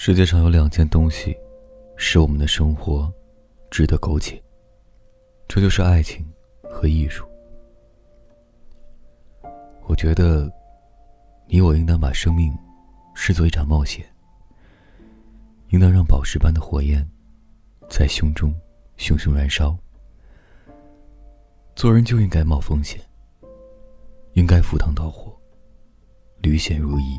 世界上有两件东西，使我们的生活值得苟且，这就是爱情和艺术。我觉得，你我应当把生命视作一场冒险，应当让宝石般的火焰在胸中熊熊燃烧。做人就应该冒风险，应该赴汤蹈火，履险如意。